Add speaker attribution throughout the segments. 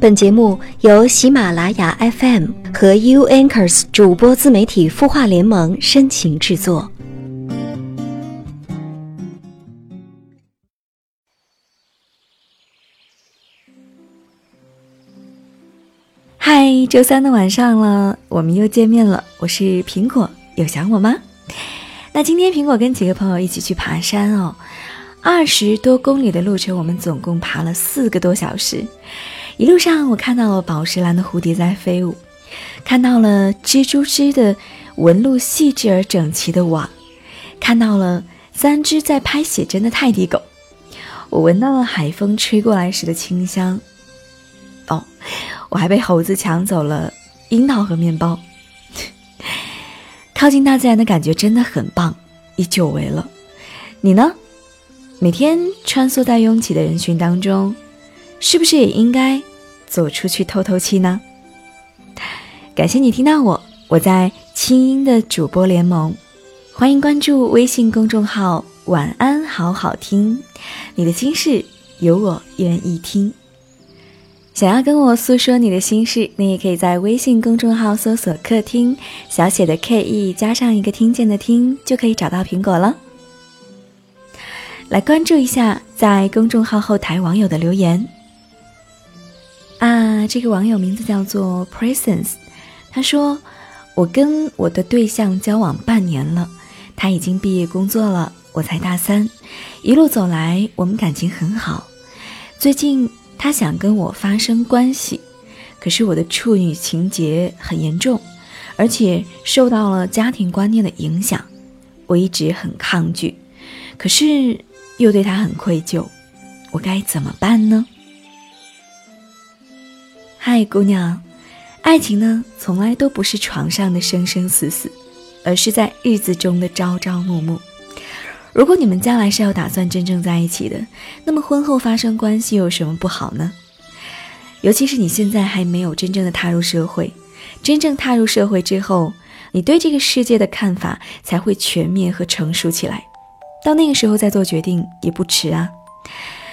Speaker 1: 本节目由喜马拉雅 FM 和 U Anchors 主播自媒体孵化联盟深情制作。
Speaker 2: 嗨，周三的晚上了，我们又见面了。我是苹果，有想我吗？那今天苹果跟几个朋友一起去爬山哦，二十多公里的路程，我们总共爬了四个多小时。一路上，我看到了宝石蓝的蝴蝶在飞舞，看到了蜘蛛织的纹路细致而整齐的网，看到了三只在拍写真的泰迪狗。我闻到了海风吹过来时的清香。哦，我还被猴子抢走了樱桃和面包。靠近大自然的感觉真的很棒，已久违了。你呢？每天穿梭在拥挤的人群当中，是不是也应该？走出去透透气呢。感谢你听到我，我在清音的主播联盟，欢迎关注微信公众号“晚安好好听”，你的心事有我愿意听。想要跟我诉说你的心事，你也可以在微信公众号搜索“客厅”，小写的 K E 加上一个听见的听，就可以找到苹果了。来关注一下在公众号后台网友的留言。啊，这个网友名字叫做 Presence，他说：“我跟我的对象交往半年了，他已经毕业工作了，我才大三。一路走来，我们感情很好。最近他想跟我发生关系，可是我的处女情节很严重，而且受到了家庭观念的影响，我一直很抗拒，可是又对他很愧疚，我该怎么办呢？”嗨，姑娘，爱情呢，从来都不是床上的生生死死，而是在日子中的朝朝暮暮。如果你们将来是要打算真正在一起的，那么婚后发生关系有什么不好呢？尤其是你现在还没有真正的踏入社会，真正踏入社会之后，你对这个世界的看法才会全面和成熟起来。到那个时候再做决定也不迟啊。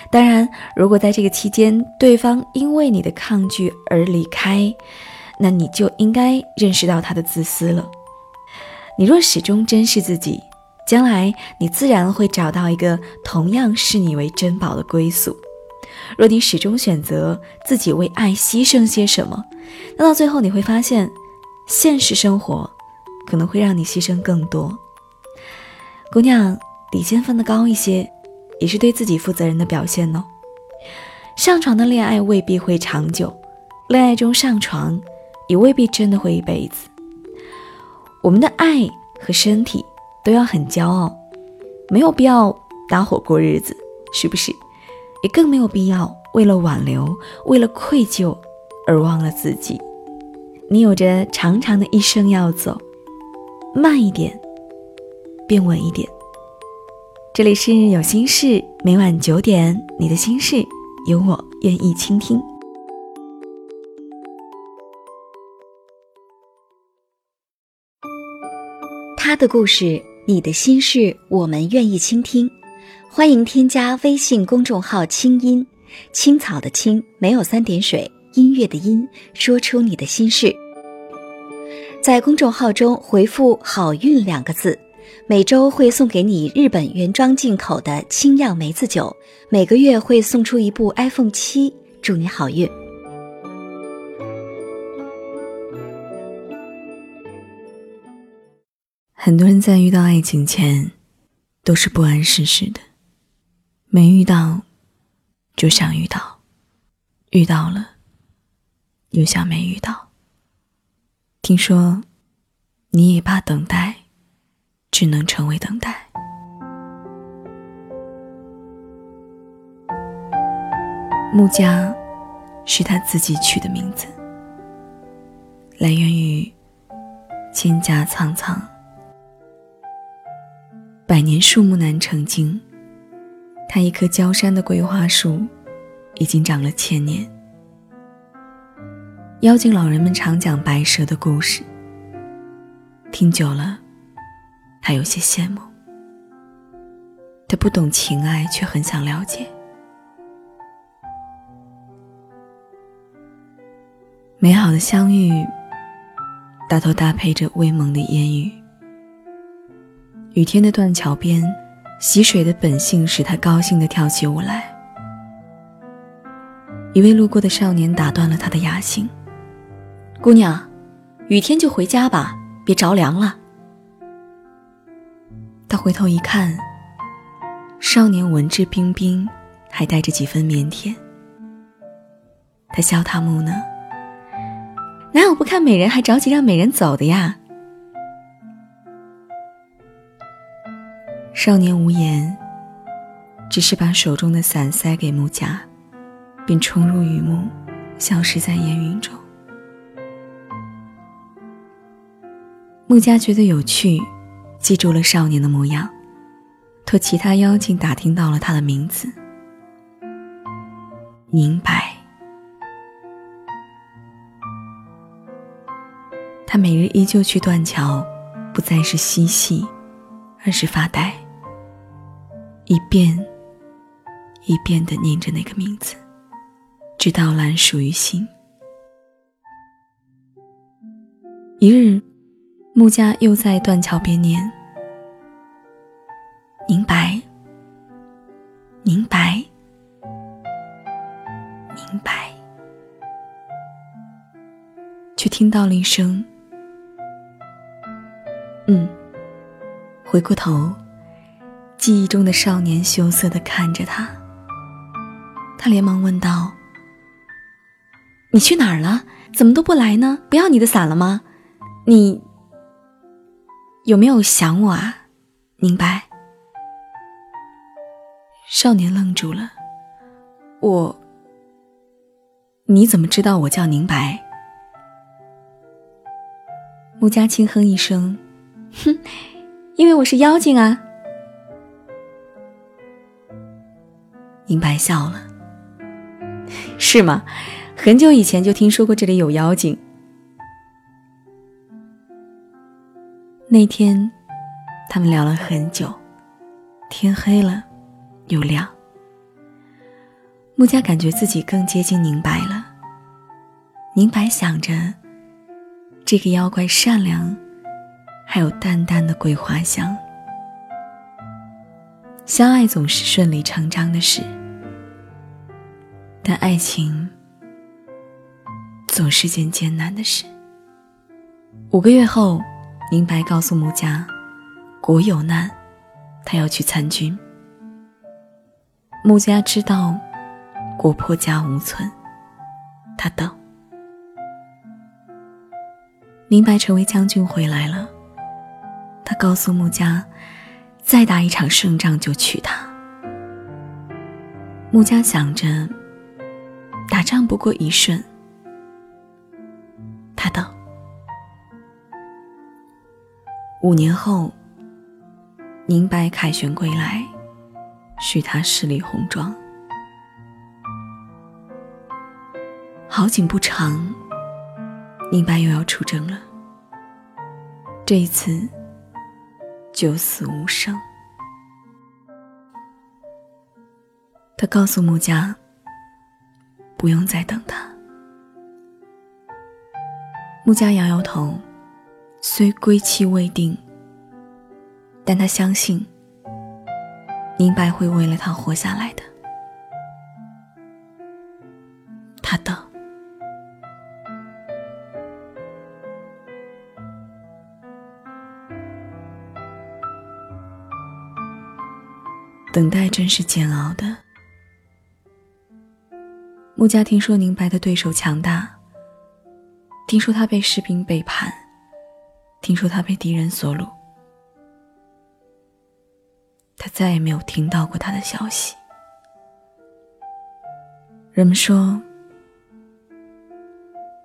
Speaker 2: 当然，如果在这个期间对方因为你的抗拒而离开，那你就应该认识到他的自私了。你若始终珍视自己，将来你自然会找到一个同样视你为珍宝的归宿。若你始终选择自己为爱牺牲些什么，那到最后你会发现，现实生活可能会让你牺牲更多。姑娘，底线分得高一些。也是对自己负责任的表现哦。上床的恋爱未必会长久，恋爱中上床也未必真的会一辈子。我们的爱和身体都要很骄傲，没有必要搭伙过日子，是不是？也更没有必要为了挽留、为了愧疚而忘了自己。你有着长长的一生要走，慢一点，变稳一点。这里是有心事，每晚九点，你的心事有我愿意倾听。
Speaker 1: 他的故事，你的心事，我们愿意倾听。欢迎添加微信公众号“清音青草”的青，没有三点水，音乐的音，说出你的心事。在公众号中回复“好运”两个字。每周会送给你日本原装进口的清酿梅子酒，每个月会送出一部 iPhone 七，祝你好运。
Speaker 2: 很多人在遇到爱情前，都是不谙世事的，没遇到就想遇到，遇到了又想没遇到。听说你也怕等待。只能成为等待。穆家是他自己取的名字，来源于蒹葭苍苍，百年树木难成精。他一棵焦山的桂花树，已经长了千年。妖精老人们常讲白蛇的故事，听久了。他有些羡慕，他不懂情爱，却很想了解。美好的相遇，大都搭配着微蒙的烟雨。雨天的断桥边，溪水的本性使他高兴地跳起舞来。一位路过的少年打断了他的雅兴：“
Speaker 1: 姑娘，雨天就回家吧，别着凉了。”
Speaker 2: 他回头一看，少年文质彬彬，还带着几分腼腆。他笑他木讷，哪有不看美人还着急让美人走的呀？少年无言，只是把手中的伞塞给木家，并冲入雨幕，消失在烟云中。木家觉得有趣。记住了少年的模样，托其他妖精打听到了他的名字——宁白。他每日依旧去断桥，不再是嬉戏，而是发呆，一遍一遍的念着那个名字，直到烂熟于心。一日。穆家又在断桥边念：“明白，明白，明白。”却听到了一声“嗯”。回过头，记忆中的少年羞涩的看着他。他连忙问道：“你去哪儿了？怎么都不来呢？不要你的伞了吗？你？”有没有想我啊？明白。少年愣住了。我，你怎么知道我叫宁白？穆家轻哼一声，哼，因为我是妖精啊。宁白笑了。是吗？很久以前就听说过这里有妖精。那天，他们聊了很久，天黑了，又亮。穆家感觉自己更接近宁白了。宁白想着，这个妖怪善良，还有淡淡的桂花香。相爱总是顺理成章的事，但爱情总是件艰难的事。五个月后。宁白告诉穆家，国有难，他要去参军。穆家知道，国破家无存，他等。明白成为将军回来了，他告诉穆家，再打一场胜仗就娶她。穆家想着，打仗不过一瞬，他等。五年后，宁白凯旋归来，许他十里红妆。好景不长，宁白又要出征了。这一次，九死无生。他告诉穆家，不用再等他。穆家摇摇头。虽归期未定，但他相信宁白会为了他活下来的。他等，等待真是煎熬的。穆家听说宁白的对手强大，听说他被士兵背叛。听说他被敌人所掳，他再也没有听到过他的消息。人们说，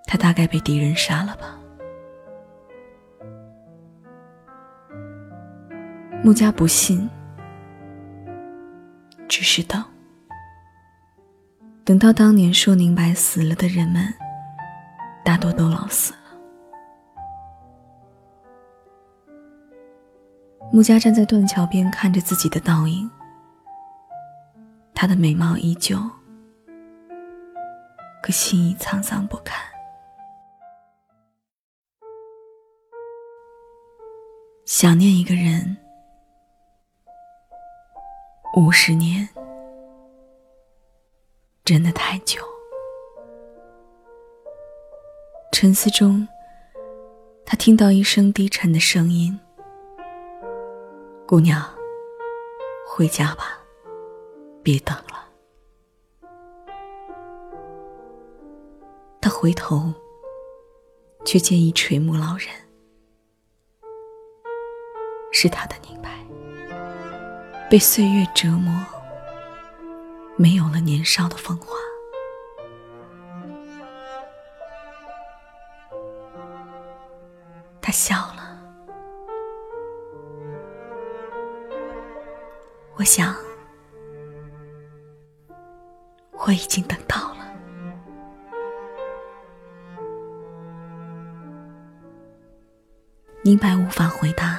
Speaker 2: 他大概被敌人杀了吧。穆家不信，只是等，等到当年说宁白死了的人们，大多都老死穆佳站在断桥边看着自己的倒影。他的美貌依旧。可心已沧桑不堪。想念一个人。五十年。真的太久。沉思中。他听到一声低沉的声音。姑娘，回家吧，别等了。”他回头，却见一垂暮老人。是他的宁白，被岁月折磨，没有了年少的风华。他笑我想，我已经等到了。宁白无法回答。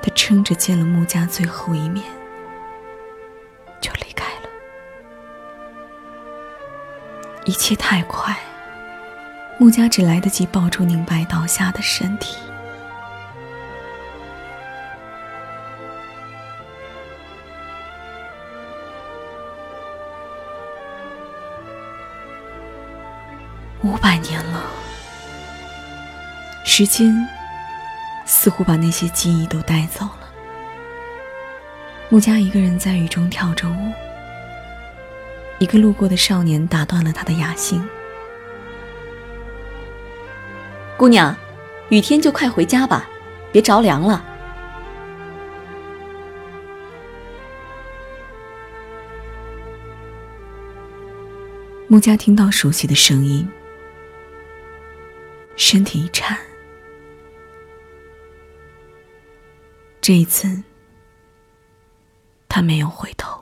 Speaker 2: 他撑着见了穆家最后一面，就离开了。一切太快，穆家只来得及抱住宁白倒下的身体。百年了，时间。似乎把那些记忆都带走了。穆家一个人在雨中跳着舞，一个路过的少年打断了他的雅兴。
Speaker 1: 姑娘，雨天就快回家吧，别着凉了。
Speaker 2: 穆家听到熟悉的声音，身体一颤。这一次，他没有回头。